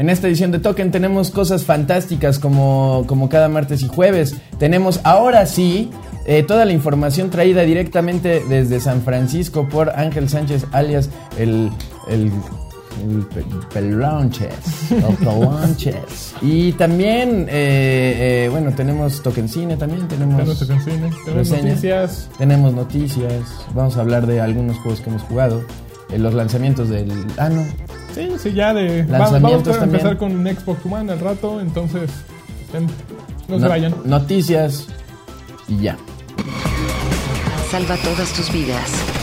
En esta edición de Token tenemos cosas fantásticas como, como cada martes y jueves. Tenemos ahora sí eh, toda la información traída directamente desde San Francisco por Ángel Sánchez, alias el, el el pe- pelonches, el pelonches. Y también, eh, eh, bueno, tenemos Token Cine también, tenemos, Tenemos Tokencine, tenemos noticias. tenemos noticias, vamos a hablar de algunos juegos que hemos jugado, eh, los lanzamientos del... Ah, no, Sí, sí, ya de. vamos a empezar con Xbox One al rato, entonces. no, se vayan. Noticias y ya. Salva todas tus vidas.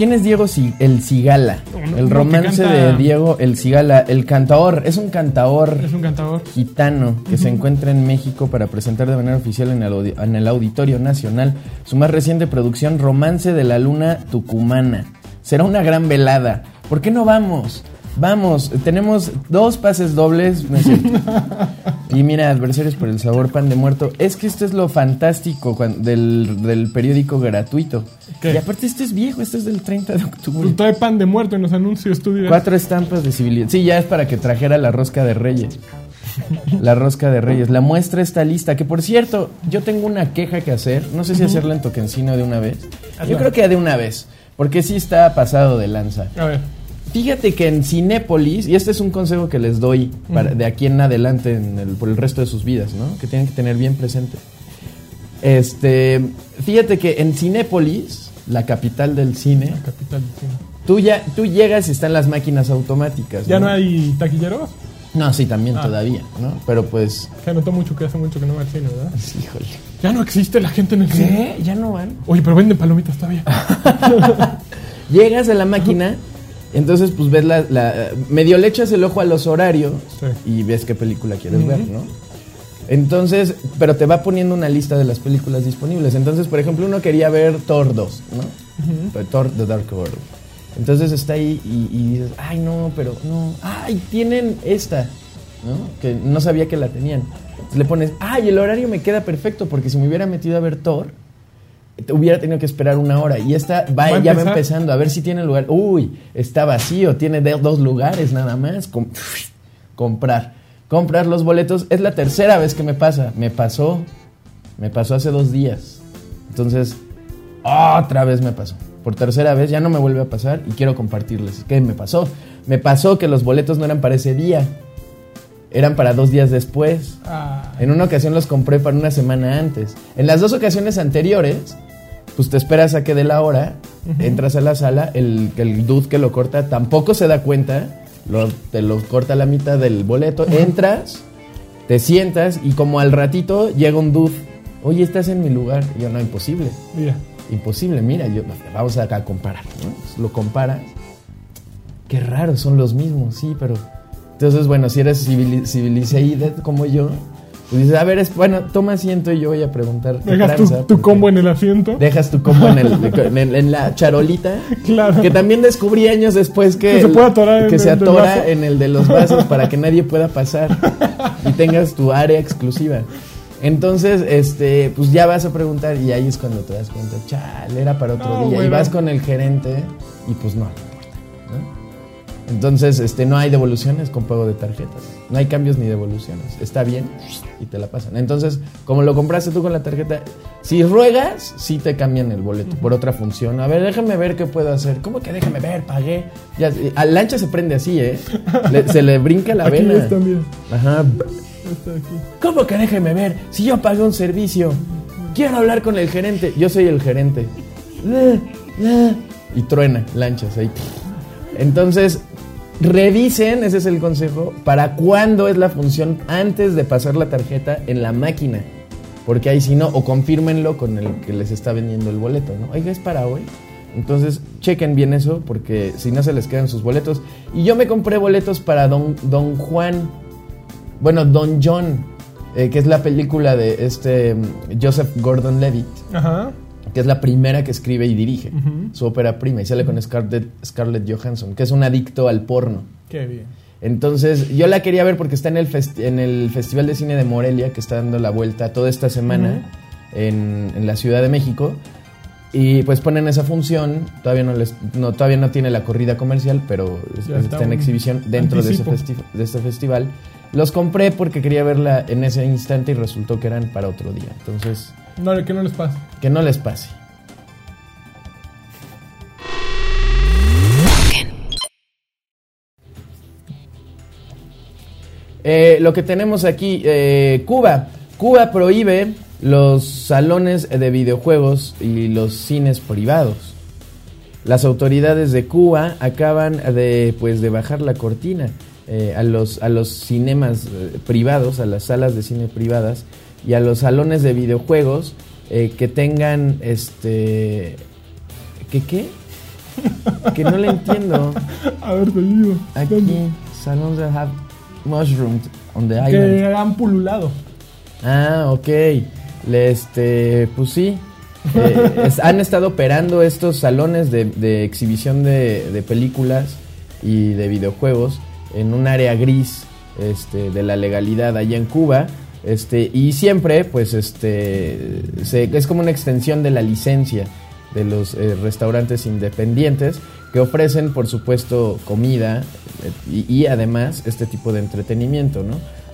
¿Quién es Diego el Cigala? El romance canta- de Diego el Cigala, el cantaor, es un cantaor Es un cantador. gitano que se encuentra en México para presentar de manera oficial en el, en el Auditorio Nacional su más reciente producción Romance de la Luna Tucumana. Será una gran velada. ¿Por qué no vamos? Vamos, tenemos dos pases dobles. no es cierto. y mira, adversarios por el sabor pan de muerto. Es que esto es lo fantástico del periódico gratuito. ¿Qué? Y aparte este es viejo, este es del 30 de octubre. Pues trae pan de muerto en los anuncios, tú dirás. Cuatro estampas de civilidad. Sí, ya es para que trajera la rosca de reyes. La rosca de reyes. La muestra está lista. Que por cierto, yo tengo una queja que hacer. No sé si hacerla en Tokencino de una vez. Yo creo que de una vez. Porque sí está pasado de lanza. A ver. Fíjate que en Cinépolis, y este es un consejo que les doy para, de aquí en adelante en el- por el resto de sus vidas, ¿no? Que tienen que tener bien presente. Este, fíjate que en Cinépolis, la capital del cine, La capital del cine. tú ya tú llegas y están las máquinas automáticas. ¿Ya no hay taquilleros? No, sí, también Ah. todavía, ¿no? Pero pues, Se notó mucho que hace mucho que no va al cine, ¿verdad? híjole. Ya no existe la gente en el cine. ¿Qué? Ya no van. Oye, pero venden palomitas todavía. Llegas a la máquina, entonces pues ves la, la- medio le echas el ojo a los horarios Sí. y ves qué película quieres ver, ¿no? Entonces, pero te va poniendo una lista de las películas disponibles. Entonces, por ejemplo, uno quería ver Thor 2, ¿no? Pero Thor The Dark World. Entonces está ahí y, y dices, ay no, pero no, ay, tienen esta, ¿no? Que no sabía que la tenían. Entonces le pones, ay, el horario me queda perfecto porque si me hubiera metido a ver Thor, te hubiera tenido que esperar una hora. Y esta va, Va ya va empezando a ver si tiene lugar. Uy, está vacío, tiene dos lugares nada más. Com- comprar. Comprar los boletos. Es la tercera vez que me pasa. Me pasó. Me pasó hace dos días. Entonces, otra vez me pasó. Por tercera vez ya no me vuelve a pasar y quiero compartirles. ¿Qué me pasó? Me pasó que los boletos no eran para ese día. Eran para dos días después. Ah, En una ocasión los compré para una semana antes. En las dos ocasiones anteriores, pues te esperas a que dé la hora, entras a la sala, el, el dude que lo corta tampoco se da cuenta, lo- te lo corta la mitad del boleto, entras, te sientas y como al ratito llega un dude, oye, estás en mi lugar. Y yo, no, imposible, mira. imposible, mira, yo, vamos acá a comparar. ¿no? Pues Lo comparas. Qué raro, son los mismos, sí, pero... Entonces, bueno, si eres civili- civilizated como yo, pues dices, a ver, es, bueno, toma asiento y yo voy a preguntar. Dejas tu, combo en el asiento. Dejas tu combo en, el- en, el- en la charolita. Claro. Que también descubrí años después que, Que se puede atorar en que el se atora en el de los vasos para que nadie pueda pasar y tengas tu área exclusiva. Entonces, este, pues ya vas a preguntar y ahí es cuando te das cuenta, chale, era para otro No, día. Y vas con el gerente y pues no, no importa, ¿no? Entonces, este, no hay devoluciones con pago de tarjetas. No hay cambios ni devoluciones. Está bien y te la pasan. Entonces, como lo compraste tú con la tarjeta, si ruegas, sí te cambian el boleto por otra función. A ver, déjame ver qué puedo hacer. ¿Cómo que déjame ver? Pagué. Ya, a lancha se prende así, ¿eh? Le- se le brinca la Aquí vena. está, mira. Ajá. Está aquí. ¿Cómo que déjeme ver? Si yo pagué un servicio. Quiero hablar con el gerente. Yo soy el gerente. Y truena, lanchas ahí. Entonces, revisen, ese es el consejo, para cuándo es la función antes de pasar la tarjeta en la máquina. Porque ahí si no, o confírmenlo con el que les está vendiendo el boleto, ¿no? Oiga, es para hoy. Entonces, chequen bien eso, porque si no se les quedan sus boletos. Y yo me compré boletos para Don, Don Juan, bueno, Don John, eh, que es la película de este mm, Joseph Gordon-Levitt, Ajá. Que es la primera que escribe y dirige, su ópera prima, y sale con Scarlett, Scarlett Johansson, que es un adicto al porno. Qué bien. Entonces, yo la quería ver porque está en el, en el Festival de Cine de Morelia, que está dando la vuelta toda esta semana en, en la Ciudad de México. Y pues ponen esa función, todavía no les, no, todavía no tiene la corrida comercial, pero Ya está, está en exhibición dentro de, ese de este festival. Los compré porque quería verla en ese instante y resultó que eran para otro día. Entonces, No, que no les pase. que no les pase. Eh, lo que tenemos aquí, eh, Cuba. Cuba prohíbe los salones de videojuegos y los cines privados. Las autoridades de Cuba acaban de, pues, de bajar la cortina eh, a, los, a los cinemas eh, privados, a las salas de cine privadas y a los salones de videojuegos eh, que tengan este... ¿Qué qué? Que no le entiendo. A ver, te digo. Aquí, salones that have mushroomed on the island. Que han pululado. Ah, ok. Le, este, pues sí. Eh, es- han estado operando estos salones de, de exhibición de, de películas y de videojuegos en un área gris este, de la legalidad allá en Cuba. Este, y siempre, pues, este, se- es como una extensión de la licencia de los eh, restaurantes independientes que ofrecen, por supuesto, comida eh, y, además este tipo de entretenimiento.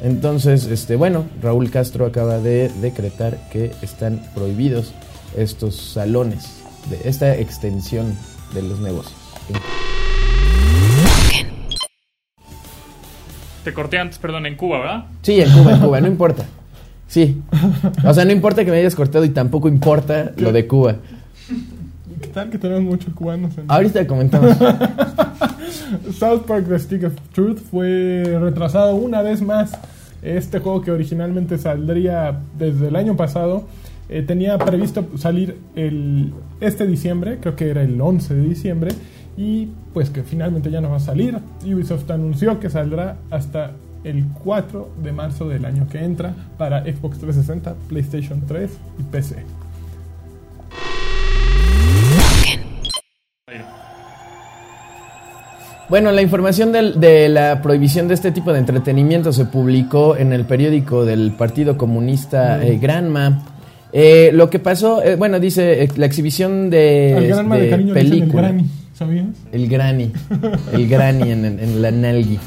Entonces, este, bueno, Raúl Castro acaba de decretar que están prohibidos estos salones, de esta extensión de los negocios. Te corté antes, perdón, en Cuba, ¿verdad? Sí, en Cuba, en Cuba, no importa. Sí. O sea, no importa que me hayas cortado y tampoco importa lo de Cuba. ¿Qué tal que tenemos muchos cubanos en Ahorita comentamos. South Park The Stick of Truth fue retrasado una vez más. Este juego que originalmente saldría desde el año pasado eh, tenía previsto salir el, este diciembre, creo que era el 11 de diciembre, y pues que finalmente ya no va a salir. Ubisoft anunció que saldrá hasta el 4 de marzo del año que entra para Xbox 360, PlayStation 3 y PC. Bueno, la información del- de la prohibición de este tipo de entretenimiento se publicó en el periódico del Partido Comunista eh, Granma. Eh, lo que pasó, eh, bueno, dice eh, la exhibición de, de de película. ¿Sabías? El granny. El granny en, en- en la nalgui.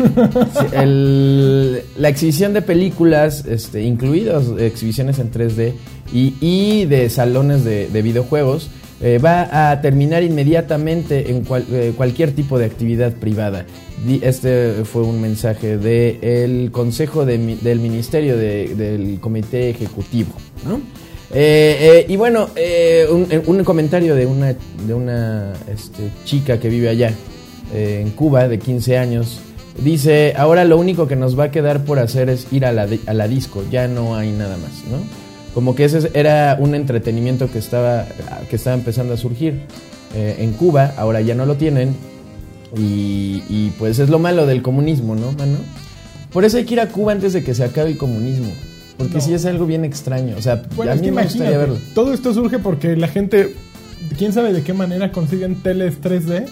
La exhibición de películas, este, incluidos exhibiciones en 3D y, y de salones de, de videojuegos, eh, va a terminar inmediatamente en cual- eh, cualquier tipo de actividad privada. Este fue un mensaje del Consejo de del Ministerio de- del Comité Ejecutivo. ¿no? Eh, eh, y bueno, eh, un, eh, un comentario de una, de una este, chica que vive allá, eh, en Cuba, de 15 años. Dice, ahora lo único que nos va a quedar por hacer es ir a la, a la disco, ya no hay nada más, ¿no? Como que ese era un entretenimiento que estaba, que estaba empezando a surgir eh, en Cuba, ahora ya no lo tienen. Y, y, pues es lo malo del comunismo, ¿no, mano? Por eso hay que ir a Cuba antes de que se acabe el comunismo. Porque No. sí es algo bien extraño. O sea, Bueno, a mí me gustaría verlo. todo esto surge porque la gente, quién sabe de qué manera consiguen teles 3D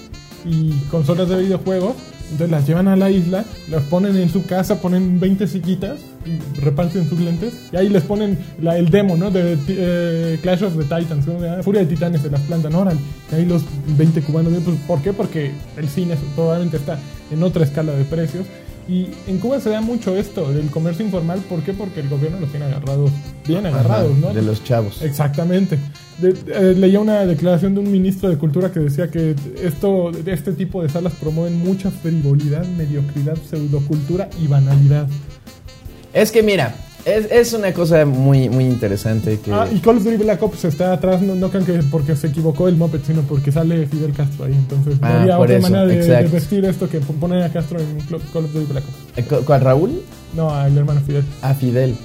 y consolas de videojuegos, entonces las llevan a la isla, las ponen en su casa, ponen 20 sillitas y reparten sus lentes, y ahí les ponen la- el demo, ¿no? De eh, Clash of the Titans, Furia de Titanes se las plantan, órale, y ahí los 20 cubanos, pues, ¿por qué? Porque el cine probablemente está en otra escala de precios. Y en Cuba se da mucho esto del comercio informal, ¿por qué? Porque el gobierno los tiene agarrados, bien agarrados, Ajá, ¿no? De los chavos. Exactamente. De- eh, leía una declaración de un ministro de Cultura que decía que esto, este tipo de salas promueven mucha frivolidad, mediocridad, pseudocultura y banalidad. Es que mira, es, es una cosa muy, muy interesante que... Ah, y Call of Duty Black Ops está atrás, no, no crean que porque se equivocó el Muppet, sino porque sale Fidel Castro ahí. Entonces, no Ah, había por otra eso, manera de, vestir esto que poner a Castro en Call of Duty Black Ops. Eh, ¿cu- ¿Cuál, Raúl? No, al hermano Fidel. A Fidel.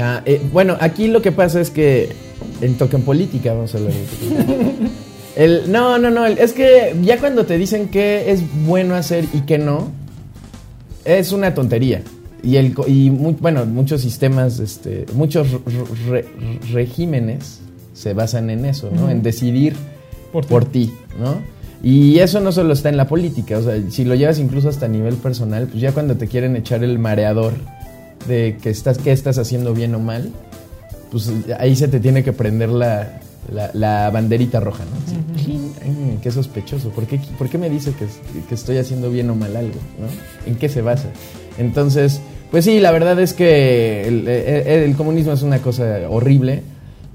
Ah, eh, bueno, aquí lo que pasa es que en Token Política vamos a hablar de el, No, no, no, el- es que ya cuando te dicen qué es bueno hacer y qué no, es una tontería. Y, el, y bueno, muchos sistemas, este, muchos re- re- regímenes se basan en eso, ¿no? En decidir Por ti. por ti, ¿no? Y eso no solo está en la política, o sea, si lo llevas incluso hasta a nivel personal, pues ya cuando te quieren echar el mareador de que estás, qué estás haciendo bien o mal, pues ahí se te tiene que prender la, la, la banderita roja, ¿no? Qué sospechoso. ¿Por qué, por qué me dice que, que estoy haciendo bien o mal algo? ¿no? ¿En qué se basa? Entonces, pues sí, la verdad es que el, comunismo es una cosa horrible.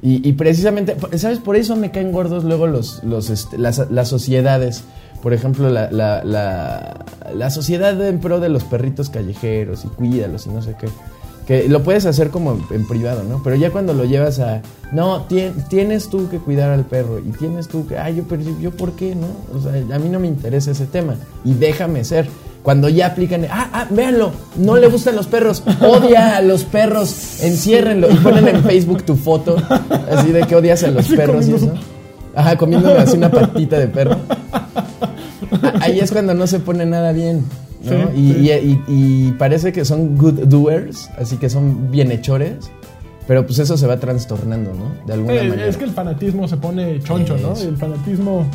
Y, y precisamente, ¿sabes? Por eso me caen gordos luego los, los, este, las, las sociedades. Por ejemplo, la, la, la, la sociedad en pro de los perritos callejeros y cuídalos y no sé qué. Que lo puedes hacer como en privado, ¿no? Pero ya cuando lo llevas a... No, tien- tienes tú que cuidar al perro y tienes tú que... Ay, yo, pero yo, ¿por qué, no? O sea, a mí no me interesa ese tema y déjame ser. Cuando ya aplican... Ah, ah, véanlo, no le gustan los perros, odia a los perros, enciérrenlo y ponen en Facebook tu foto así de que odias a los Así perros y eso. Ajá, comiéndome así una patita de perro. Ahí es cuando no se pone nada bien. Sí, y, sí. y- y- y parece que son good doers, así que son bienhechores, pero pues eso se va trastornando, ¿no? De alguna Eh, manera. es que el fanatismo se pone choncho, ¿no? El fanatismo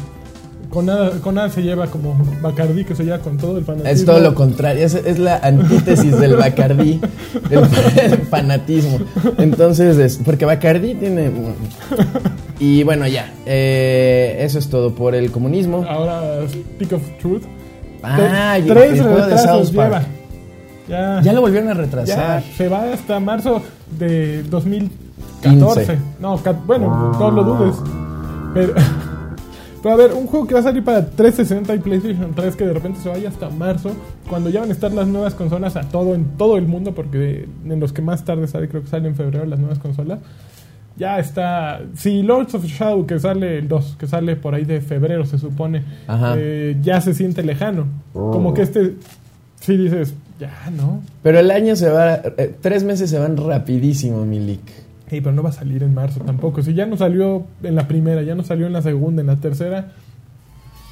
con nada, con nada se lleva como Bacardí que se lleva con todo el fanatismo. Es todo lo contrario, es, es la antítesis del Bacardí, del fanatismo. Entonces, es- porque Bacardí tiene... Y bueno, ya, eh, eso es todo por el comunismo. Ahora, Speak of Truth. Ah, tres el juego de retrasos South Park. lleva. Ya, Ya lo volvieron a ya retrasar. se va hasta marzo de 2014. 15. No, bueno, no lo dudes. Pero, pero a ver, un juego que va a salir para 360 y PlayStation 3 que de repente se vaya hasta marzo, cuando ya van a estar las nuevas consolas a todo en todo el mundo, porque en los que más tarde sale, creo que sale en febrero las nuevas consolas. Ya está. Si Lords of Shadow, que sale el 2, que sale por ahí de febrero, se supone, Ajá. eh, ya se siente lejano. Como que este. Sí dices, ya, ¿no? Pero el año se va... eh, tres meses se van rapidísimo, Milik. Ey, pero no va a salir en marzo tampoco. Si ya no salió en la primera, ya no salió en la segunda, en la tercera.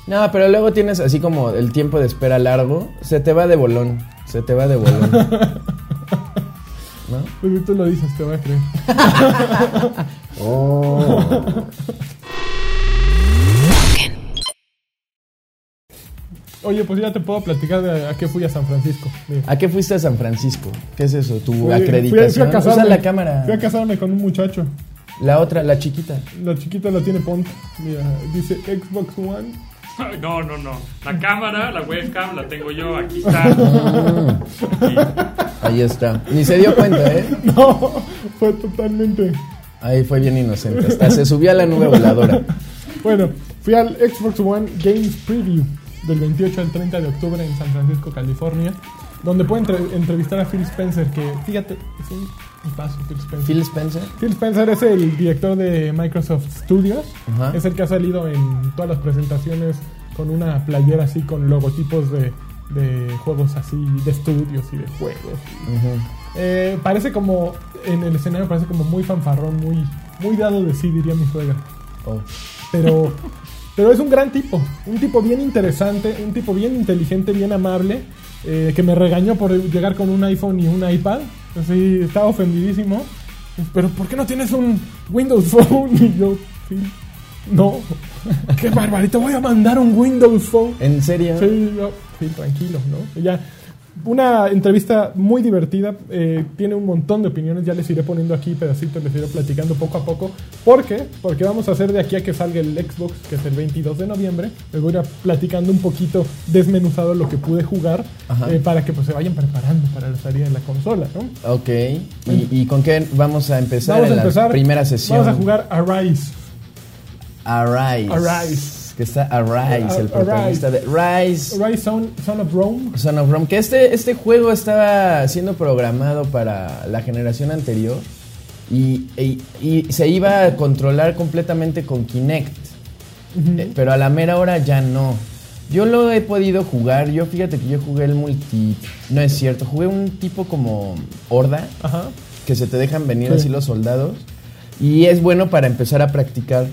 No, pero luego tienes así como el tiempo de espera largo. Se te va de bolón. Se te va de bolón. ¿No? Pues si tú lo dices, te voy a creer. Oye, pues ya te puedo platicar de a qué fui a San Francisco. Mira. ¿A qué fuiste a San Francisco? ¿Qué es eso? ¿Tu Fui- fui a- acreditación? fui a casarme. Usa la cámara. Fui a casarme con un muchacho. La otra, la chiquita. La chiquita la tiene Ponte. Mira, dice Xbox One. No, no, no. La cámara, la webcam, la tengo yo. Aquí está. Aquí. Ahí está. Ni se dio cuenta, ¿eh? No, fue totalmente. Ahí fue bien inocente. Hasta se subió a la nube voladora. Bueno, fui al Xbox One Games Preview del 28 al 30 de octubre en San Francisco, California, donde pueden entre- entrevistar a Phil Spencer, que fíjate, es un tipazo Phil Spencer. Phil Spencer. Phil Spencer es el director de Microsoft Studios, es el que ha salido en todas las presentaciones con una playera así con logotipos de, de juegos así, de estudios y de juegos. Eh, parece como, en el escenario parece como muy fanfarrón, muy, muy dado de sí, diría mi suegra. Oh. Pero, pero es un gran tipo, un tipo bien interesante, un tipo bien inteligente, bien amable, eh, que me regañó por llegar con un iPhone y un iPad. Así, estaba ofendidísimo. Pero ¿por qué no tienes un Windows Phone? Y yo, sí, no. Qué barbarito, voy a mandar un Windows Phone. ¿En serio? Sí, yo, sí, tranquilo, ¿no? Ya, una entrevista muy divertida, eh, tiene un montón de opiniones, ya les iré poniendo aquí pedacitos, les iré platicando poco a poco. ¿Por qué? Porque vamos a hacer de aquí a que salga el Xbox, que es el 22 de noviembre, les voy a ir platicando un poquito desmenuzado lo que pude jugar, eh, para que pues se vayan preparando para la salida de la consola, ¿no? Ok. ¿Y, y con qué vamos a empezar Vamos a en empezar, la primera sesión? Vamos a jugar Arise. Arise. Arise. Que está Arise, el Arise. protagonista de Rise. Arise Son, Son of Rome. Son of Rome. Que este, este juego estaba siendo programado para la generación anterior y, y- y se iba a controlar completamente con Kinect. Eh, pero a la mera hora ya no. Yo lo he podido jugar. Yo fíjate que yo jugué el multi. No es cierto. Jugué un tipo como Horda. Ajá. que se te dejan venir Sí. así los soldados. Y es bueno para empezar a practicar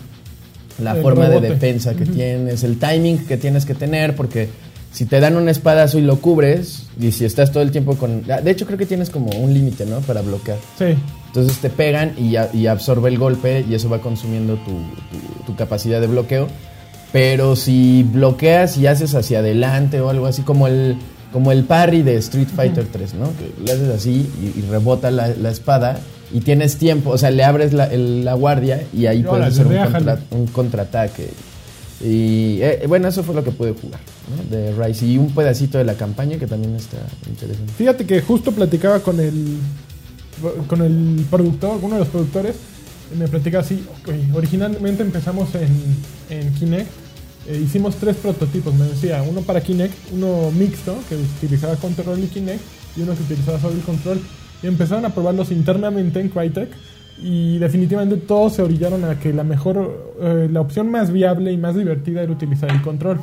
la El forma rebote. de defensa que tienes, el timing que tienes que tener, porque si te dan un espadazo y lo cubres, y si estás todo el tiempo con... ah, De hecho creo que tienes como un límite, ¿no? Para bloquear. Sí. Entonces te pegan y, a- y absorbe el golpe y eso va consumiendo tu, tu- tu capacidad de bloqueo. Pero si bloqueas y haces hacia adelante o algo así como el, como el parry de Street Fighter 3, ¿no? Que le haces así y, y rebota la, la espada y tienes tiempo, o sea, le abres la, el- la guardia y ahí puedes hacer un, contra- un contraataque. Y eh, bueno, eso fue lo que pude jugar ¿no? de Rise. Y un pedacito de la campaña que también está interesante. Fíjate que justo platicaba con el con el productor, uno de los productores, me platicaba así, "Oye, originalmente empezamos en, en Kinect, eh, hicimos tres prototipos, me decía, uno para Kinect, uno mixto, que utilizaba control y Kinect, y uno que utilizaba solo el control, empezaron a probarlos internamente en Crytek, y definitivamente todos se orillaron a que la mejor, eh, la opción más viable y más divertida era utilizar el control.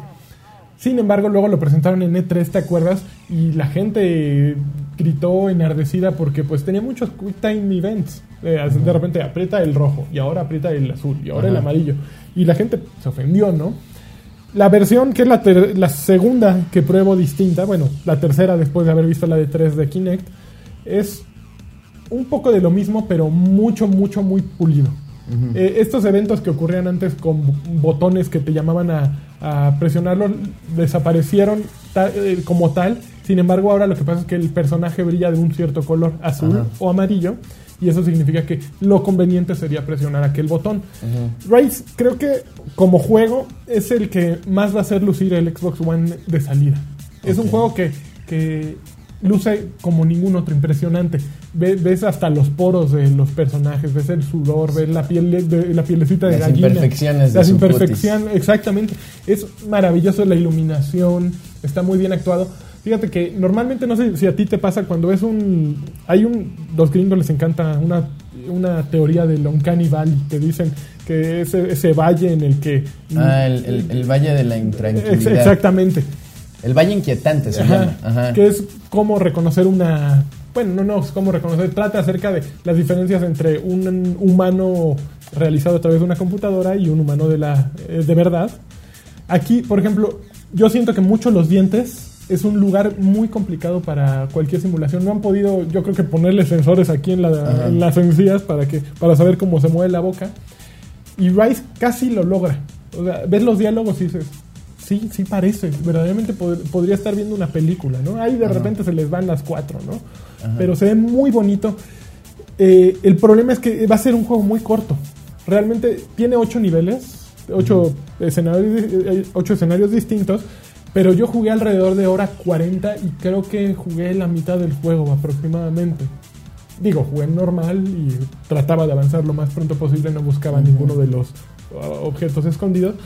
Sin embargo, luego lo presentaron en E3, ¿te acuerdas? Y la gente gritó enardecida porque pues tenía muchos quick time events. Eh, De repente aprieta el rojo y ahora aprieta el azul y ahora el amarillo. Y la gente se ofendió, ¿no? La versión, que es la, ter- la segunda que pruebo distinta, bueno, la tercera después de haber visto la de 3 de Kinect, es un poco de lo mismo, pero mucho, mucho, muy pulido. Eh, estos eventos que ocurrían antes con botones que te llamaban a, a presionarlos desaparecieron ta- eh, como tal. Sin embargo, ahora lo que pasa es que el personaje brilla de un cierto color, azul Ajá. o amarillo. Y eso significa que lo conveniente sería presionar aquel botón. Rise, creo que como juego es el que más va a hacer lucir el Xbox One de salida. Es un juego que, que luce como ningún otro, impresionante. Ve- ves hasta los poros de los personajes, ves el sudor, ves la piel de, de- la pielecita de Las gallina. imperfecciones de Las imperfecciones, exactamente. Es maravilloso la iluminación, está muy bien actuado. Fíjate que normalmente no sé si a ti te pasa cuando ves un hay un los gringos les encanta una una teoría del Uncanny Valley que dicen que ese, ese valle en el que Ah, el, el- el Valle de la Intranquilidad. exactamente El Valle Inquietante se llama. Ajá. que es cómo reconocer una bueno no no es cómo reconocer trata acerca de las diferencias entre un humano realizado a través de una computadora y un humano de la eh, de verdad aquí por ejemplo yo siento que mucho los dientes es un lugar muy complicado para cualquier simulación no han podido yo creo que ponerle sensores aquí en, la, en las encías para que para saber cómo se mueve la boca y Rice casi lo logra. O sea, ves los diálogos y dices, sí, sí parece. Verdaderamente pod- podría estar viendo una película, ¿no? Ahí de repente se les van las cuatro, ¿no? Pero se ve muy bonito. Eh, el problema es que va a ser un juego muy corto. Realmente tiene ocho niveles, ocho, escenarios, eh, ocho escenarios distintos. Pero yo jugué alrededor de hora 40 y creo que jugué la mitad del juego aproximadamente. Digo, jugué normal y trataba de avanzar lo más pronto posible, no buscaba ninguno de los objetos escondidos.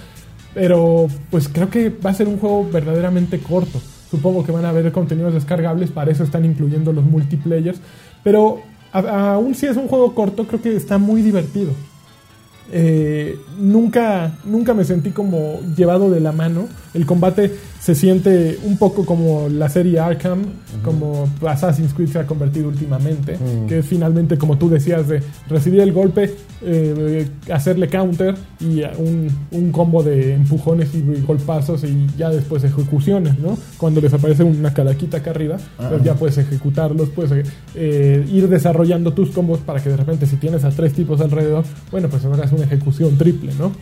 Pero pues creo que va a ser un juego verdaderamente corto. Supongo que van a haber contenidos descargables, para eso están incluyendo los multiplayers. Pero aún si es un juego corto, creo que está muy divertido. Eh, nunca, nunca me sentí como llevado de la mano. El combate se siente un poco como la serie Arkham, como Assassin's Creed se ha convertido últimamente, Mm. que es finalmente, como tú decías, de recibir el golpe, eh, hacerle counter y un, un combo de empujones y golpazos y ya después ejecuciones, ¿no? Cuando les aparece una calaquita acá arriba, pues Ajá. ya puedes ejecutarlos, puedes eh, ir desarrollando tus combos para que de repente si tienes a tres tipos alrededor, bueno, pues hagas una ejecución triple, ¿no?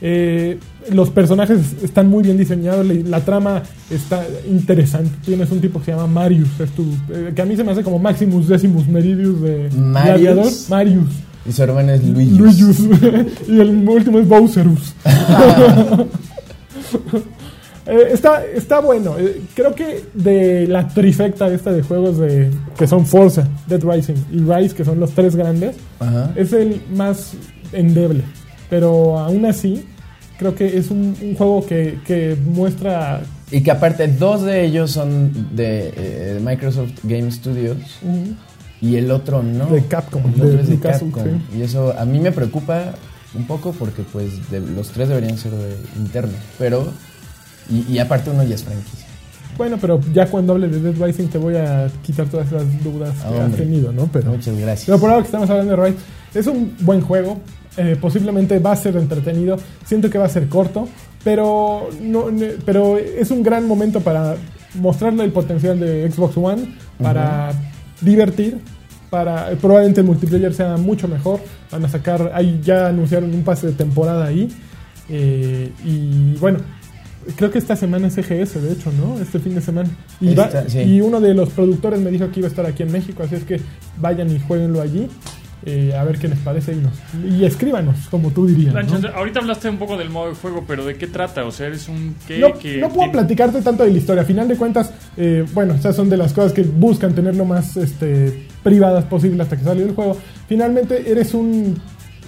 Eh, los personajes están muy bien diseñados, la, la trama está interesante. Tienes un tipo que se llama Marius, es tu- eh, que a mí se me hace como Maximus Decimus Meridius de Marius. Gladiador. Marius. Y su hermano es Luigi. Luigius. y el último es Bowserus. Eh, está, está bueno. Eh, creo que de la trifecta esta de juegos de que son Forza, Dead Rising y Rise, que son los tres grandes, Ajá. es el más endeble. Pero aún así, creo que es un, un juego que, que muestra. Y que aparte dos de ellos son de eh, Microsoft Game Studios y el otro no. De Capcom, El otro de es de Newcastle, Capcom. Y eso a mí me preocupa un poco porque pues de- los tres deberían ser de internos. Pero, y, y aparte uno ya es franquicia. Bueno, pero ya cuando hable de Dead Rising te voy a quitar todas las dudas que has hombre. tenido, ¿no? Pero, Muchas gracias. pero por ahora que estamos hablando de Rise, es un buen juego. eh, posiblemente va a ser entretenido. Siento que va a ser corto, pero, no, pero es un gran momento para mostrarle el potencial de Xbox One, para divertir, para probablemente el multiplayer sea mucho mejor. Van a sacar, ahí ya anunciaron un pase de temporada ahí. eh, y bueno, creo que esta semana es EGS, de hecho, ¿no? Este fin de semana. Y, va- sí. y uno de los productores me dijo que iba a estar aquí en México, así es que vayan y jueguenlo allí. eh, a ver qué les parece y, nos, y escríbanos, como tú dirías. ¿no? Ahorita hablaste un poco del modo de juego, pero ¿de qué trata? O sea, eres un qué No, que no puedo tiene- platicarte tanto de la historia. A final de cuentas, eh, bueno, estas son de las cosas que buscan tener lo más este, privadas posible hasta que salió el juego. Finalmente, eres un,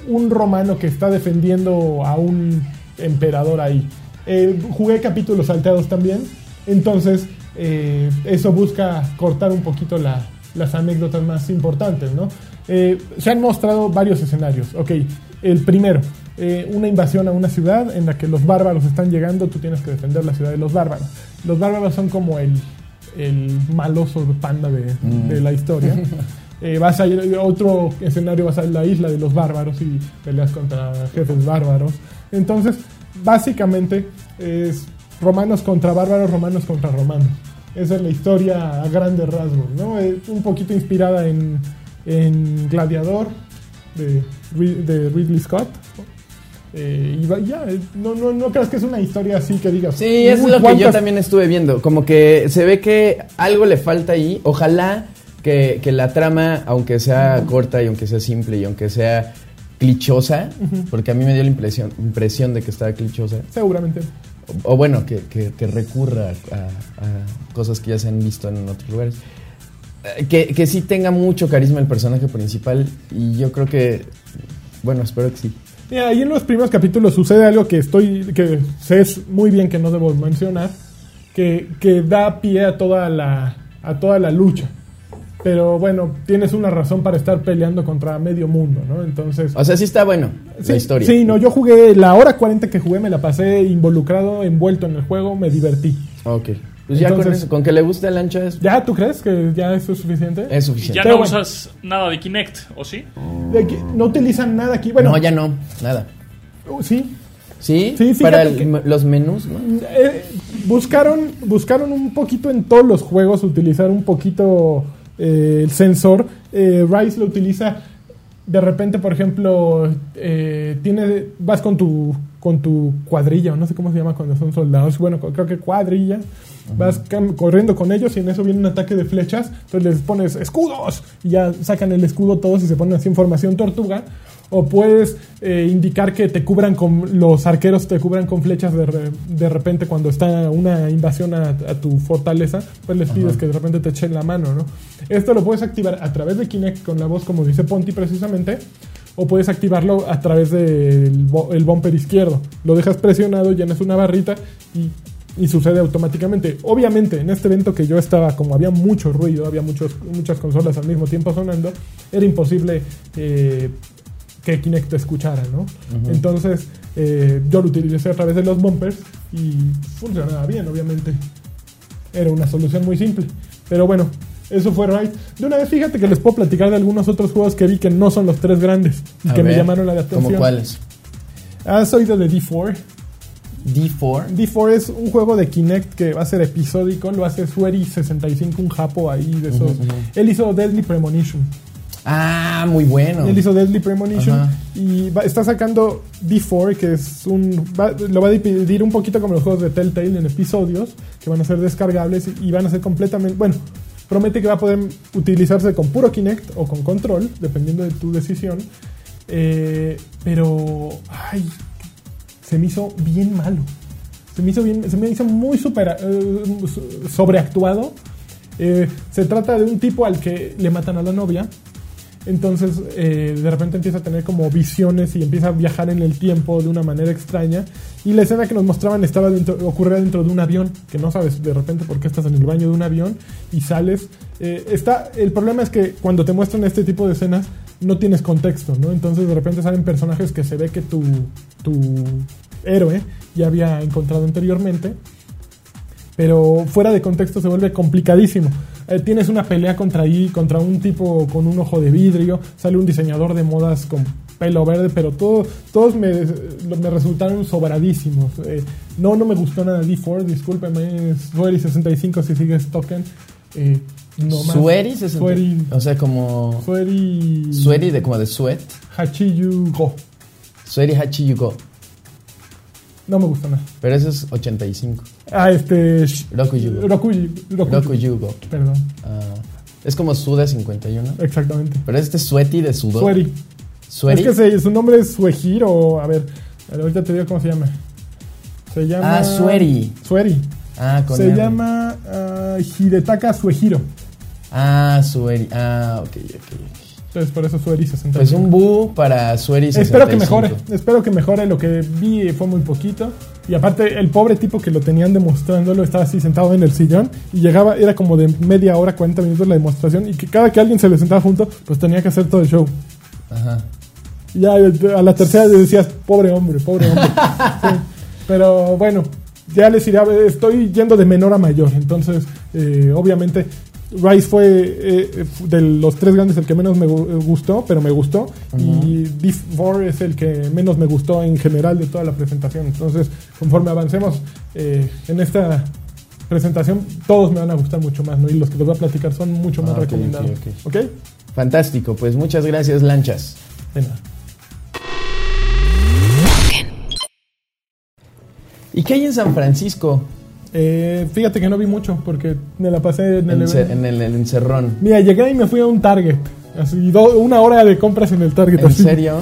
un romano que está defendiendo a un emperador ahí. Eh, jugué capítulos salteados también. Entonces, eh, eso busca cortar un poquito la- las anécdotas más importantes, ¿no? Eh, se han mostrado varios escenarios. Ok, el primero, eh, una invasión a una ciudad en la que los bárbaros están llegando, tú tienes que defender la ciudad de los bárbaros. Los bárbaros son como el, el maloso panda de, de la historia. Eh, vas a ir, otro escenario vas a ir a la isla de los bárbaros y peleas contra jefes bárbaros. Entonces, básicamente es romanos contra bárbaros, romanos contra romanos. Esa es la historia a grandes rasgos, ¿no? Es un poquito inspirada en, en Gladiador de, de Ridley Scott. Eh, y ya, eh, no, no, no creas que es una historia así que digas. Sí, eso "Uy, es lo que yo ¿cuántas también estuve viendo. Como que se ve que algo le falta ahí. Ojalá que, que la trama, aunque sea corta y aunque sea simple y aunque sea clichosa, porque a mí me dio la impresión, impresión de que estaba clichosa, Seguramente. o, o bueno, que, que- que recurra a, a cosas que ya se han visto en otros lugares. Eh, Que, que sí tenga mucho carisma el personaje principal y yo creo que, bueno, espero que sí. Mira, ahí en los primeros capítulos sucede algo que estoy, que sé muy bien que no debo mencionar, que, que da pie a toda la, a toda la lucha. Pero bueno, tienes una razón para estar peleando contra medio mundo, ¿no? Entonces, O sea, sí está bueno sí, la historia. sí, no, yo jugué la hora 40 que jugué, me la pasé involucrado, envuelto en el juego, me divertí. Ok. Pues ya con Entonces- eso, con que le guste el ancho es, ¿Ya tú crees que ya eso es suficiente? es Y suficiente. ya Pero no bueno. usas nada de Kinect, ¿o sí? De que no utilizan nada aquí. Bueno, no, ya no, nada. uh, sí, ¿Sí? Sí, Para el- que- m- los menús, ¿no? Eh, buscaron, buscaron un poquito en todos los juegos utilizar un poquito eh, el sensor. Eh, Rise lo utiliza de repente, por ejemplo, eh, tiene, vas con tu, con tu cuadrilla, o no sé cómo se llama cuando son soldados. Bueno, creo que cuadrilla. Vas cam- corriendo con ellos y en eso viene un ataque de flechas. Entonces les pones escudos y ya sacan el escudo todos y se ponen así en formación tortuga. O puedes eh, indicar que te cubran con los arqueros te cubran con flechas de, re- de repente cuando está una invasión a, a tu fortaleza, pues les pides que de repente te echen la mano, ¿no? Esto lo puedes activar a través de Kinect con la voz, como dice Ponti precisamente, o puedes activarlo a través del el bumper izquierdo. Lo dejas presionado, llenas una barrita y, y sucede automáticamente. Obviamente, en este evento que yo estaba, como había mucho ruido, había muchos, muchas consolas al mismo tiempo sonando, era imposible eh, que Kinect te escuchara, ¿no? Entonces, eh, yo lo utilicé a través de los bumpers y funcionaba bien, obviamente. Era una solución muy simple. Pero bueno, eso fue right. De una vez, fíjate que les puedo platicar de algunos otros juegos que vi que no son los tres grandes y que me llamaron la atención. ¿Cómo cuáles? ¿Has oído de D4? D4. D4 es un juego de Kinect que va a ser episódico, lo hace Sueri65, un japo ahí de esos. Él hizo Deadly Premonition. Ah, muy bueno. Él hizo Deadly Premonition Ajá. y va- está sacando D4, que es un. va- lo va a dividir un poquito como los juegos de Telltale en episodios, que van a ser descargables y, y van a ser completamente. Bueno, promete que va a poder utilizarse con puro Kinect o con control, dependiendo de tu decisión. Eh, pero. Ay, se me hizo bien malo. Se me hizo bien, se me hizo muy super, eh, so- sobreactuado. Eh, se trata de un tipo al que le matan a la novia. Entonces, de repente empieza a tener como visiones y empieza a viajar en el tiempo de una manera extraña. Y la escena que nos mostraban estaba dentro, ocurría dentro de un avión, que no sabes de repente por qué estás en el baño de un avión y sales. Eh, está, el problema es que cuando te muestran este tipo de escenas no tienes contexto, ¿no? Entonces de repente salen personajes que se ve que tu, tu héroe ya había encontrado anteriormente pero fuera de contexto se vuelve complicadísimo. Eh, tienes una pelea contra ahí, contra un tipo con un ojo de vidrio, sale un diseñador de modas con pelo verde, pero todo- todos me, me resultaron sobradísimos. Eh, no, no me gustó nada D4, discúlpeme, Sueri65 si sigues token. Eh, no más. Sueri, se Sueri, O sea, como. Sueri, Sueri de como de sweat. Hachiyu Go. Sueri Hachiyuko. No me gustó nada. Pero ese es 85. Ah, este... Rokuyugo. Rokuyu- Rokuyu- Rokuyugo. Perdón. Ah, Es como Suda 51. Exactamente. Pero este es Sweaty de sudor. Sueri. Sweaty. Es que se- su nombre es Suejiro. A ver, ahorita te digo cómo se llama. Se llama. Ah, Sueri. Sueri. Ah, con Se llama ah, Hidetaka Suejiro. Ah, Sueri. Ah, ok, ok. Entonces, por eso Sueri 60. Pues un bu para Sueri 65. Espero que mejore, espero que mejore. Lo que vi fue muy poquito. Y aparte, el pobre tipo que lo tenían demostrándolo estaba así sentado en el sillón y llegaba, era como de media hora, 40 minutos la demostración. Y que cada que alguien se le sentaba junto, pues tenía que hacer todo el show. Ajá. Ya a la tercera le decías, pobre hombre, pobre hombre. Sí. Pero bueno, ya les iré estoy yendo de menor a mayor. Entonces, eh, obviamente, Rise fue eh, de los tres grandes el que menos me gu- gustó, pero me gustó. Y Div 4 es el que menos me gustó en general de toda la presentación. Entonces, conforme avancemos eh, en esta presentación, todos me van a gustar mucho más, ¿no? Y los que les voy a platicar son mucho más Ah, recomendados. ok, ¿Ok? Fantástico. Pues muchas gracias, Lanchas. Nada. ¿Y qué hay en San Francisco? Eh, fíjate que no vi mucho porque me la pasé en el En, evento. ce- en el, el encerrón. Mira, llegué y me fui a un Target. Así, do- una hora de compras en el Target. ¿En así. serio?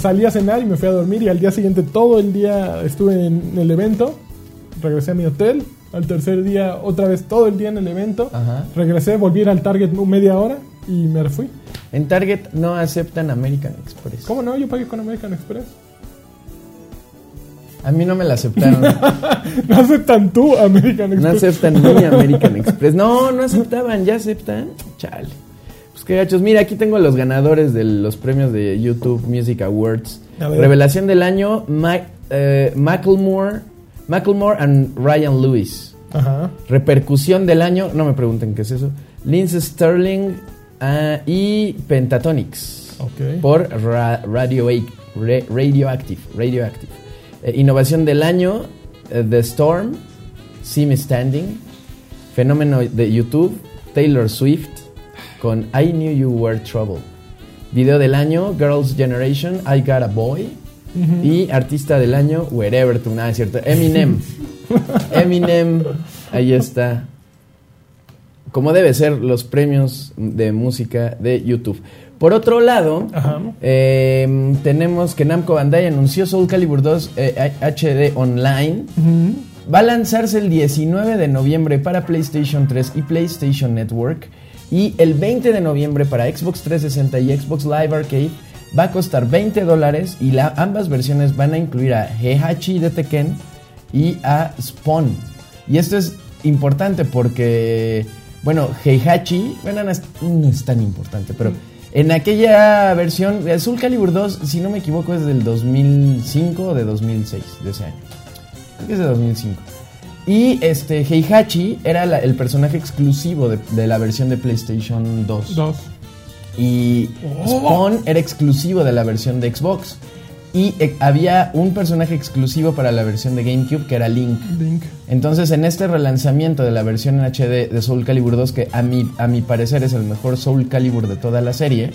Salí a cenar y me fui a dormir y al día siguiente todo el día estuve en el evento. Regresé a mi hotel. Al tercer día otra vez todo el día en el evento. Ajá. Regresé, volví al Target media hora y me fui. En Target no aceptan American Express. ¿Cómo no? Yo pagué con American Express. A mí no me la aceptaron. No aceptan tú American No Express. aceptan ni American Express. No, no aceptaban, ya aceptan. Chale. Pues qué gachos. Mira, aquí tengo los ganadores de los premios de YouTube Music Awards. Revelación del año, Ma- eh, Macklemore, Macklemore and Ryan Lewis. Ajá. Repercusión del año, no me pregunten qué es eso. Lindsey Sterling ah, y Pentatonics. Ok. Por Ra- Radio Ra- Radioactive. Radioactive. Eh, innovación del año, eh, The Storm, See Me Standing. Fenómeno de YouTube, Taylor Swift con I Knew You Were Trouble. Video del año, Girls' Generation, I Got a Boy. Y artista del año, Wherever To. Nada, es cierto. Eminem. Eminem, ahí está. Como debe ser los premios de música de YouTube. Por otro lado, eh, tenemos que Namco Bandai anunció Soul Calibur 2 eh, HD Online. Va a lanzarse el 19 de noviembre para PlayStation 3 y PlayStation Network. Y el 20 de noviembre para Xbox 360 y Xbox Live Arcade. Va a costar 20 dólares y la- ambas versiones van a incluir a Heihachi de Tekken y a Spawn. Y esto es importante porque, bueno, Heihachi, bueno, no es, no es tan importante, pero en aquella versión, de Soul Calibur 2, si no me equivoco, es del 2005 o de 2006, de ese año. Creo que es de 2005. Y este Heihachi era la- el personaje exclusivo de, de la versión de PlayStation 2. Dos. Y Spawn era exclusivo de la versión de Xbox. Y eh, había un personaje exclusivo para la versión de GameCube que era Link. Link. Entonces, en este relanzamiento de la versión en HD de Soul Calibur 2, que a mi, a mi parecer es el mejor Soul Calibur de toda la serie,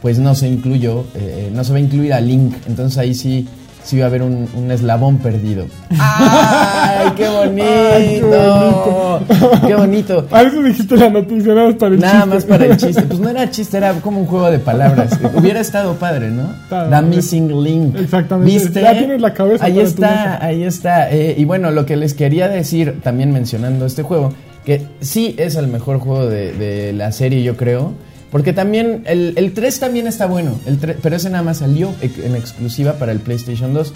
pues no se incluyó, eh, no se va a incluir a Link. Entonces ahí sí, sí va a haber un, un eslabón perdido. ¡Ay, qué bonito! Ay, qué ¡Qué bonito! A eso dijiste la noticia, nada más para el Nada chiste. más para el chiste. Pues no era chiste, era como un juego de palabras. Hubiera estado padre, ¿no? Está The. Missing Link. Exactamente. ¿Viste? Ya tienes la cabeza Ahí está, ahí está. Eh, y bueno, lo que les quería decir, también mencionando este juego, que sí es el mejor juego de, de la serie, yo creo. Porque también, el, el 3 también está bueno, el 3 pero ese nada más salió en exclusiva para el PlayStation 2.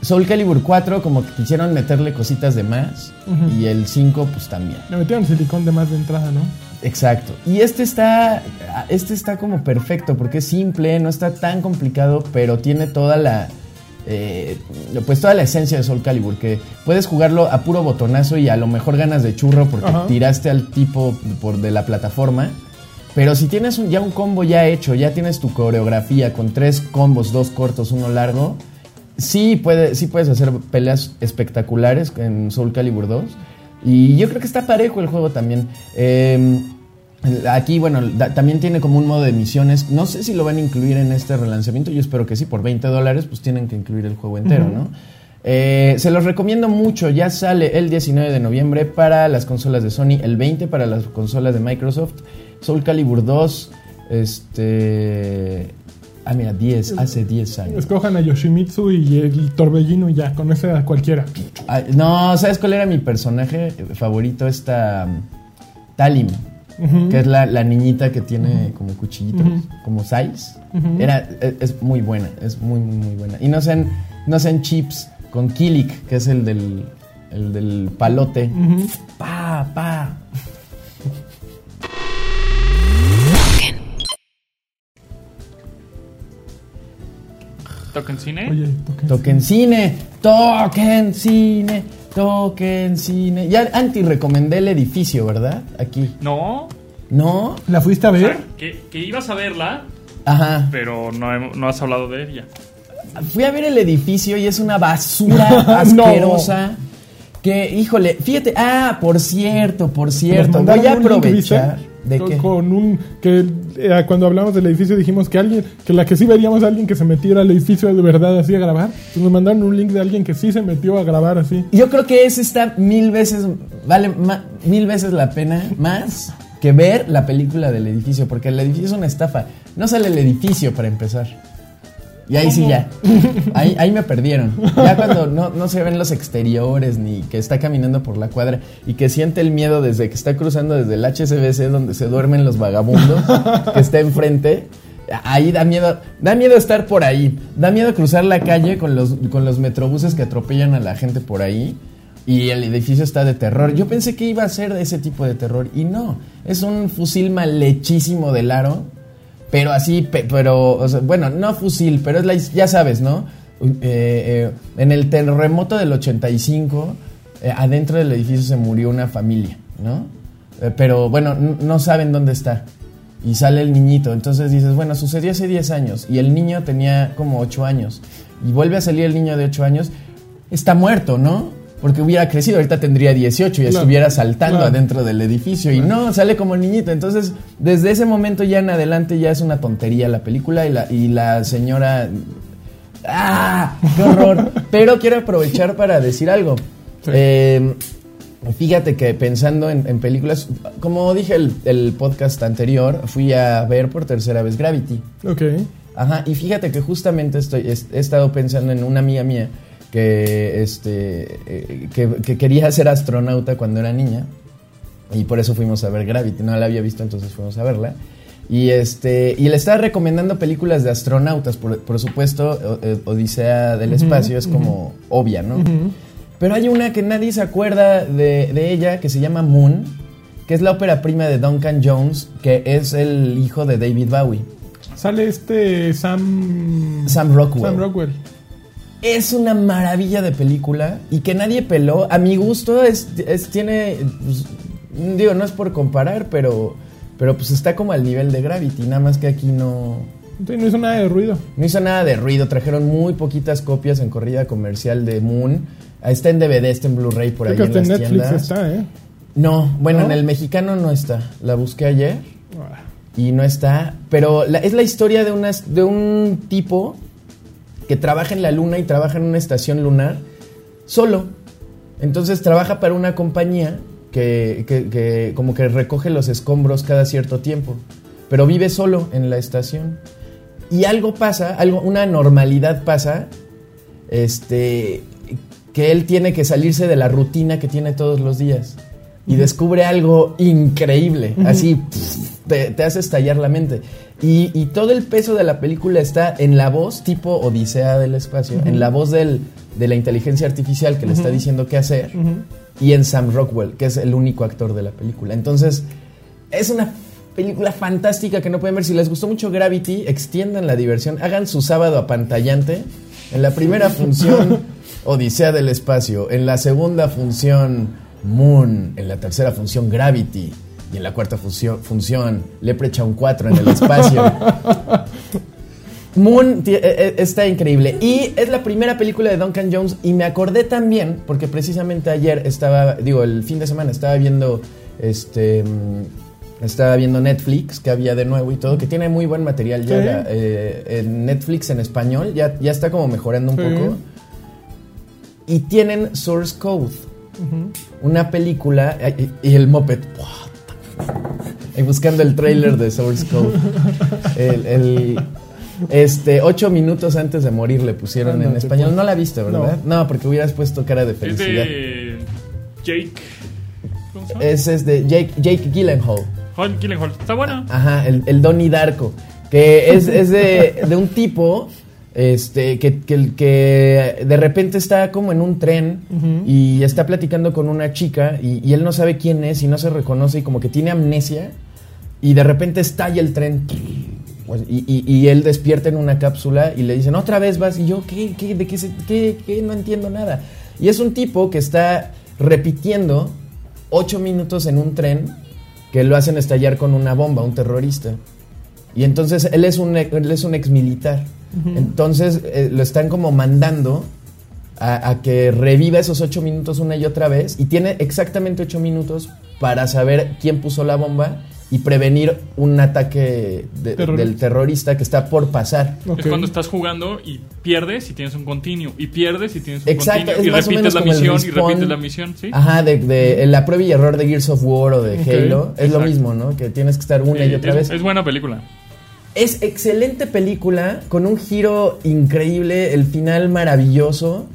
Soul Calibur 4 como que quisieron meterle cositas de más y el 5 pues también. Le metieron silicón de más de entrada, ¿no? Exacto. Y este está, este está como perfecto porque es simple, no está tan complicado, pero tiene toda la, eh, pues toda la esencia de Soul Calibur, que puedes jugarlo a puro botonazo y a lo mejor ganas de churro porque tiraste al tipo por de la plataforma. Pero si tienes un- ya un combo ya hecho, ya tienes tu coreografía con tres combos, dos cortos, uno largo, sí, puede, sí puedes hacer peleas espectaculares en Soul Calibur 2. Y yo creo que está parejo el juego también. Eh, aquí, bueno, da- también tiene como un modo de misiones. No sé si lo van a incluir en este relanzamiento. Yo espero que sí. Por 20 dólares, pues tienen que incluir el juego entero, ¿no? Eh, se los recomiendo mucho, ya sale el 19 de noviembre para las consolas de Sony, el 20 para las consolas de Microsoft, Soul Calibur 2, este... Ah, mira, 10, hace 10 años. Escojan a Yoshimitsu y el torbellino y ya, con ese a cualquiera. Ah, no, ¿sabes cuál era mi personaje favorito? Esta um, Talim, que es la, la niñita que tiene como cuchillitos, como Sais. Era, es, es muy buena, es muy, muy, muy buena. Y no sean, no sean chips con Kilik, que es el del, el del palote. Pa, pa. ¿Token cine? Oye, toquen. Toquen cine, toquen cine, toquen cine. Ya anti recomendé el edificio, ¿verdad? Aquí. No. ¿No? ¿La fuiste a O sea, ver? que, que ibas a verla, Ajá. pero no, hemos- no has hablado de ella. Fui a ver el edificio y es una basura No. asquerosa. Que, híjole, fíjate, ah, por cierto, por cierto, voy a aprovechar. ¿De qué? con un que eh, cuando hablamos del edificio dijimos que alguien que la que sí veríamos a alguien que se metiera al edificio de verdad así a grabar Pues nos mandaron un link de alguien que sí se metió a grabar así Yo creo que ese está mil veces, vale ma- mil veces la pena más que ver la película del edificio, porque el edificio es una estafa. No sale el edificio para empezar. Y ahí sí ya. Ahí, ahí me perdieron. Ya cuando no, no se ven los exteriores ni que está caminando por la cuadra y que siente el miedo desde que está cruzando desde el HSBC donde se duermen los vagabundos que está enfrente. Ahí da miedo, da miedo estar por ahí. Da miedo cruzar la calle con los, con los metrobuses que atropellan a la gente por ahí. Y el edificio está de terror. Yo pensé que iba a ser de ese tipo de terror. Y no. Es un fusil mal lechísimo del aro. Pero así, pe- pero, o sea, bueno, no fusil, pero es la, ya sabes, ¿no? Eh, eh, en el terremoto del 85, eh, adentro del edificio se murió una familia, ¿no? Eh, pero bueno, no saben dónde está. Y sale el niñito. Entonces dices, bueno, sucedió hace 10 años. Y el niño tenía como 8 años. Y vuelve a salir el niño de 8 años. Está muerto, ¿no? Porque hubiera crecido, ahorita tendría 18 y estuviera saltando adentro del edificio. Y no, sale como niñito. Entonces, desde ese momento ya en adelante ya es una tontería la película y la, y la señora... ¡Ah! ¡Qué horror! Pero quiero aprovechar para decir algo. Sí. Eh, fíjate que pensando en, en películas, como dije el, el podcast anterior, fui a ver por tercera vez Gravity. ok Ajá, y fíjate que justamente estoy, es- he estado pensando en una amiga mía que, este, eh, que, que quería ser astronauta cuando era niña. Y por eso fuimos a ver Gravity. No la había visto, entonces fuimos a verla. Y, este, y le estaba recomendando películas de astronautas. Por, por supuesto, O- eh, Odisea del Espacio es como obvia, ¿no? Pero hay una que nadie se acuerda de, de ella, que se llama Moon, que es la ópera prima de Duncan Jones, que es el hijo de David Bowie. sale este Sam Sam Rockwell. Sam Rockwell Es una maravilla de película y que nadie peló. A mi gusto es, es- tiene, pues, digo, no es por comparar, pero, pero pues está como al nivel de Gravity, nada más que aquí no, Sí, no hizo nada de ruido no hizo nada de ruido. Trajeron muy poquitas copias en corrida comercial de Moon. Está en DVD, está en Blu-ray por creo ahí que en hasta las en Netflix tiendas. está eh No, bueno, ¿No? en el mexicano no está. La busqué ayer Ah, y no está. Pero la- es la historia de, unas, de un tipo que trabaja en la luna y trabaja en una estación lunar solo. Entonces trabaja para una compañía que, que- que como que recoge los escombros cada cierto tiempo. Pero vive solo en la estación. Y algo pasa, algo, una normalidad pasa, este, que él tiene que salirse de la rutina que tiene todos los días. Y descubre algo increíble, así pff, te, te hace estallar la mente. Y, y todo el peso de la película está en la voz tipo Odisea del Espacio, en la voz del, de la inteligencia artificial que le está diciendo qué hacer, y en Sam Rockwell, que es el único actor de la película. Entonces, es una película fantástica que no pueden ver. Si les gustó mucho Gravity, extiendan la diversión, hagan su sábado apantallante. En la primera función, Odisea del Espacio. En la segunda función, Moon. En la tercera función, Gravity. Y en la cuarta función, función Leprechaun 4 en el espacio. Moon eh, eh, está increíble. Y es la primera película de Duncan Jones. Y me acordé también, porque precisamente ayer estaba, digo, el fin de semana estaba viendo este. mm, Estaba viendo Netflix, que había de nuevo y todo, que tiene muy buen material ya. La- eh, en Netflix en español, ya, ya está como mejorando un Sí. poco. y tienen Source Code, una película y, y el moped. Y buscando el trailer de Source Code. El, el- este, ocho minutos antes de morir le pusieron en Ándate, español. No la viste, ¿verdad? No, porque hubieras puesto cara de Es felicidad. de Jake. ¿Cómo se llama? Ese es de Jake, Jake Gyllenhaal. Hall Gyllenhaal. Está buena. Ajá, el, el Donnie Darko. Que es, es de, de un tipo este, que, que, que de repente está como en un tren y está platicando con una chica y, y él no sabe quién es y no se reconoce y como que tiene amnesia y de repente estalla el tren. Y, y- y él despierta en una cápsula y le dicen, otra vez vas. Y yo, ¿qué? ¿Qué? ¿De qué, se- qué, qué? No entiendo nada. Y es un tipo que está repitiendo ocho minutos en un tren que lo hacen estallar con una bomba, un terrorista. Y entonces él es un, él es un ex militar. Entonces eh, lo están como mandando a, a que reviva esos ocho minutos una y otra vez. Y tiene exactamente ocho minutos para saber quién puso la bomba y prevenir un ataque de- Terrorista. del terrorista que está por pasar. Ok. Es cuando estás jugando y pierdes y tienes un continuo. Y pierdes y tienes un Exacto, continuo. es Y repites la misión y repites la misión, ¿sí? Ajá, de, de- la prueba y error de Gears of War o de Ok, Halo. Es lo exacto. mismo, ¿no? Que tienes que estar una y otra es, vez. es buena película. Es excelente película, con un giro increíble, el final maravilloso.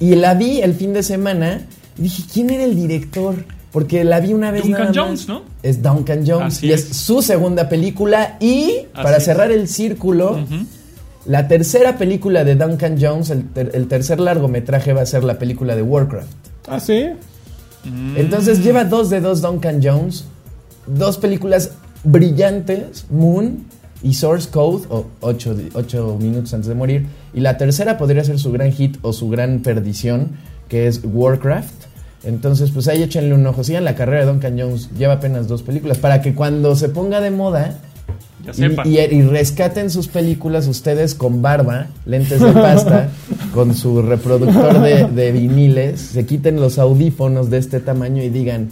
Y la vi el fin de semana y dije, ¿quién era el director? Porque la vi una vez Duncan nada más. Jones, ¿no? Es Duncan Jones. Así y es. es. su segunda película. Y, Así para es. cerrar el círculo, la tercera película de Duncan Jones, el, ter- el tercer largometraje va a ser la película de Warcraft. Ah, sí. Mm. Entonces lleva dos de dos Duncan Jones, dos películas brillantes, Moon y Source Code, o ocho, di- ocho minutos antes de morir. Y la tercera podría ser su gran hit o su gran perdición, que es Warcraft. Entonces, pues ahí échenle un ojo. Sigan la carrera de Duncan Jones, lleva apenas dos películas, para que cuando se ponga de moda Ya y, y- y rescaten sus películas ustedes con barba, lentes de pasta, con su reproductor de, de viniles, se quiten los audífonos de este tamaño y digan,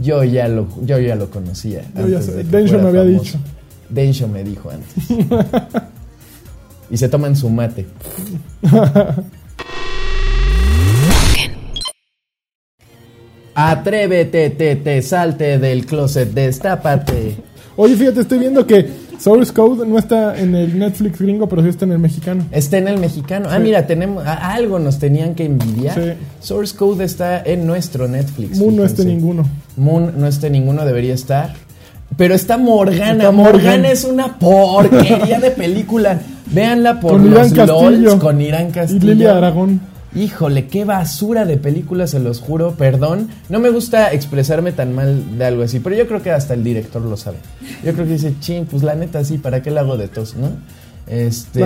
yo ya lo, yo ya lo conocía. Yo ya sé, de que Densho fuera me había famoso". dicho. Densho me dijo antes. y se toman su mate. Atrévete, te, te, salte del closet, destápate. Oye, fíjate, estoy viendo que Source Code no está en el Netflix gringo, pero sí está en el mexicano. Está en el mexicano. Ah, Sí. mira, tenemos algo nos tenían que envidiar. Sí. Source Code está en nuestro Netflix. Moon no está en ninguno. Moon no está en ninguno, debería estar. Pero está Morgana. Está Morgan. Morgana es una porquería de película. Véanla por Con los Irán Castillo. LOLs con Irán Y Castillo. Lilia Aragón. Híjole, qué basura de película, se los juro. Perdón, no me gusta expresarme tan mal de algo así, pero yo creo que hasta el director lo sabe. Yo creo que dice, ching, pues la neta sí, ¿para qué la hago de tos, no? Este,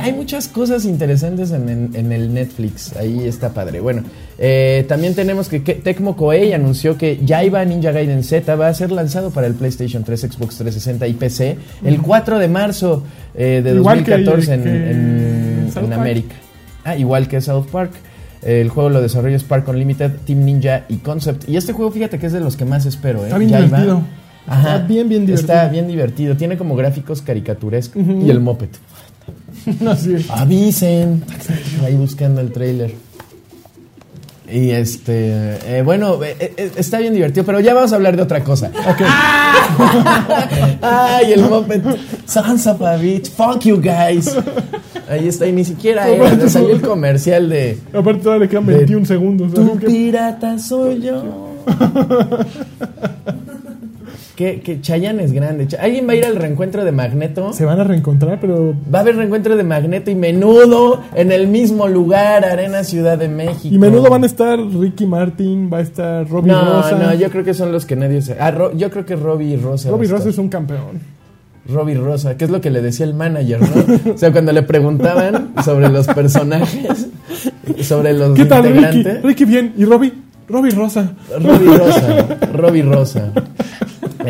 hay- muchas cosas interesantes en, en- en el Netflix, ahí está padre. Bueno, eh, también tenemos que, que Tecmo Koei anunció que Yaiba Ninja Gaiden Z va a ser lanzado para el PlayStation 3, Xbox 360 y PC el 4 de marzo eh, de Igual que- 2014 en- que en. América. Ah, igual que South Park. El juego lo desarrolla Spark Unlimited, Team Ninja y Concept. Y este juego, fíjate que es de los que más espero, ¿eh? Está bien divertido. Ajá. Está bien, bien divertido. Está bien divertido. Tiene como gráficos caricaturescos. Y el moped. Así es. Avisen. Ahí buscando el trailer. Y este, eh, bueno, eh, eh, está bien divertido, pero ya vamos a hablar de otra cosa. Ay, el moped. Sons of a bitch. Fuck you guys. Ahí está, y ni siquiera eh, salió el comercial de Aparte todavía le quedan De- 21 segundos. Tu pirata soy yo. que, que Chayanne es grande. ¿Alguien va a ir al reencuentro de Magneto? Se van a reencontrar, pero... Va a haber reencuentro de Magneto y Menudo en el mismo lugar, Arena Ciudad de México. Y menudo van a estar Ricky Martin, va a estar Robbie No, Rosa. no, yo creo que son los que nadie se. Ah, Ro- yo creo que Robbie Rosa. Robbie. Rosa es un campeón. Robbie Rosa, que es lo que le decía el manager, ¿no? O sea, cuando le preguntaban sobre los personajes, sobre los ¿Qué tal, Ricky? integrantes. Ricky bien. ¿Y Robbie? Robbie Rosa. Robbie Rosa, Robbie Rosa.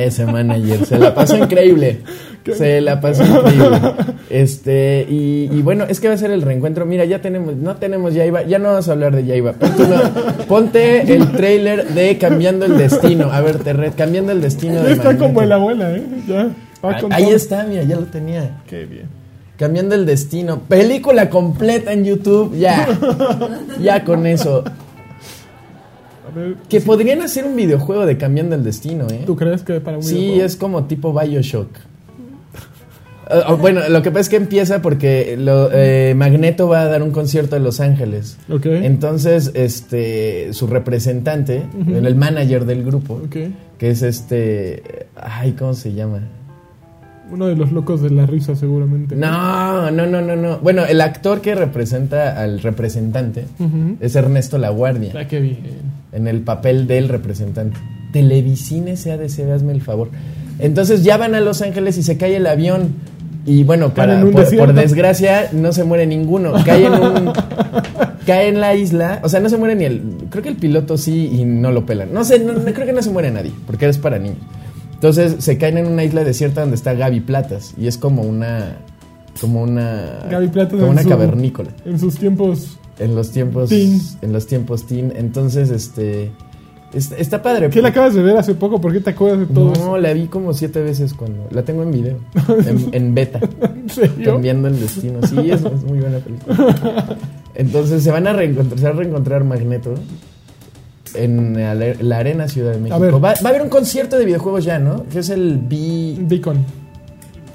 Ese manager, se la pasó increíble. Se la pasó increíble. Este, y, y bueno, es que va a ser el reencuentro. Mira, ya tenemos, no tenemos Yaiba, ya no vamos a hablar de Yaiba. Ponte, una- ponte el trailer de Cambiando el Destino. A ver, te re- Cambiando el Destino de está Magneto. como la abuela, ¿eh? Ya. Ahí, está, mira, ya lo tenía. Qué bien. Cambiando el destino. Película completa en YouTube. Ya. ya con eso. Que podrían hacer un videojuego de Cambiando el destino, ¿eh? ¿tú crees que para un Sí, videojuego? es como tipo Bioshock. Eh, oh, bueno, lo que pasa es que empieza porque lo- eh, Magneto va a dar un concierto en Los Ángeles. Ok. Entonces, este, su representante, el manager del grupo, que es este, ay, ¿cómo se llama? Uno de los locos de la risa, seguramente. No, no, no, no, no. Bueno, el actor que representa al representante es Ernesto Laguardia, Ah, qué bien. en el papel del representante. Televisine SADC, hazme el favor. Entonces ya van a Los Ángeles y se cae el avión. Y bueno, para, por, por desgracia, no se muere ninguno. Cae en un. cae en la isla. O sea, no se muere ni el. Creo que el piloto sí y no lo pelan. No sé, no, no- creo que no se muere nadie, porque es para niños. Entonces se caen en una isla desierta donde está Gaby Platas. Y es como una. Como una. Gaby Platas Como en una su- cavernícola. En sus tiempos. En los tiempos. Teen. En los tiempos teen. Entonces, este. es- Está padre. ¿Qué la acabas de ver hace poco? ¿Por qué te acuerdas de todo eso? No, la vi como siete veces cuando. La tengo en video. En, en beta. ¿En serio? Cambiando el destino. Sí, es, es muy buena película. Entonces se van a reencontrar, se va a reencontrar Magneto en la, Arena Ciudad de México. ver. Va, va a haber un concierto de videojuegos ya, ¿no? Que es el B. Deacon.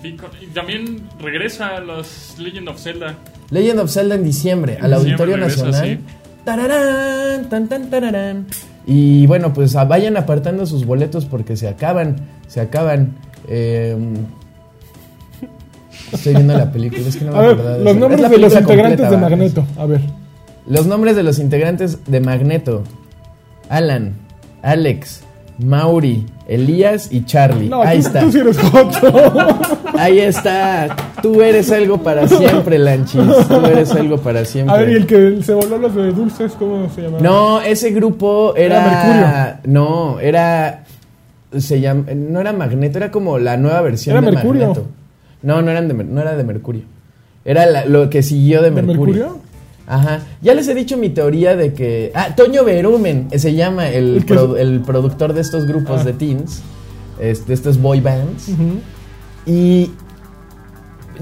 Y también regresa a los Legend of Zelda. Legend of Zelda en diciembre, al En diciembre Auditorio regresa, Nacional. sí. Tararán, tan, tan, tararán. Y bueno, pues vayan apartando sus boletos porque se acaban. Se acaban. Eh, estoy viendo la película, es que no me A ver, acordaba de los eso. nombres de los integrantes completa, de. Magneto. A ver. Los nombres de los integrantes de Magneto: Alan, Alex, Mauri, Elías y Charlie. No, Ahí tú, está. tú sí eres. Ahí está. Tú eres algo para siempre, Lanchis. Tú eres algo para siempre. A ver, y el que se voló los de dulces, ¿cómo se llama? No, ese grupo Era era. No, era. Se llama, no era Magneto, era como la nueva versión Era de Mercurio. Magneto. No, no, eran de, no era de Mercurio. Era la- lo que siguió de ¿De Mercurio. Ajá. Ya les he dicho mi teoría de que. Ah, Toño Berumen eh, se llama el, El productor de estos grupos Ah. de teens, este, de estos boy bands. Ujú, Y.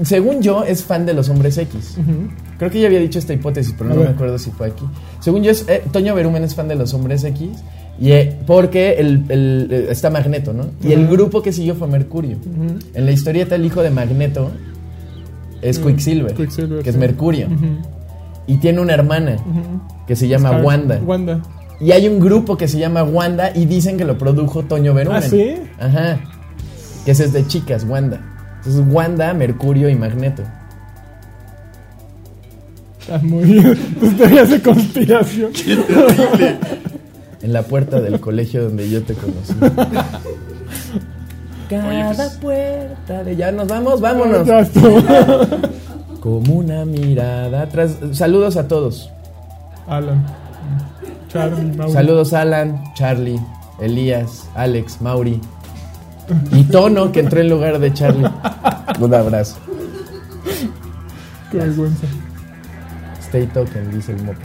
Según yo, es fan de los hombres X. Creo que ya había dicho esta hipótesis, pero no me acuerdo si fue aquí. Según yo, es, eh, Toño Berumen es fan de los hombres X. Y, eh, porque el, el- está Magneto, ¿no? Y el grupo que siguió fue Mercurio. En la historieta, el hijo de Magneto es Mm, Quicksilver, Quicksilver, que es. Mercurio. Y tiene una hermana que se llama Scar- Wanda. Wanda. Y hay un grupo que se llama Wanda y dicen que lo produjo Toño Berumen. ¿Ah, sí? Ajá. Que ese es de chicas, Wanda. Entonces, Wanda, Mercurio y Magneto. Estás muy bien. Tus teorías de conspiración. En la puerta del colegio donde yo te conocí. Cada Oye, pues- puerta de... Ya nos vamos, vámonos. Como una mirada atrás. Saludos a todos. Alan. Charlie, Mauri. Saludos Alan, Charlie, Elías, Alex, Mauri. Y Tono, que entró en lugar de Charlie. Un abrazo. Qué vergüenza. Stay token, dice el moco.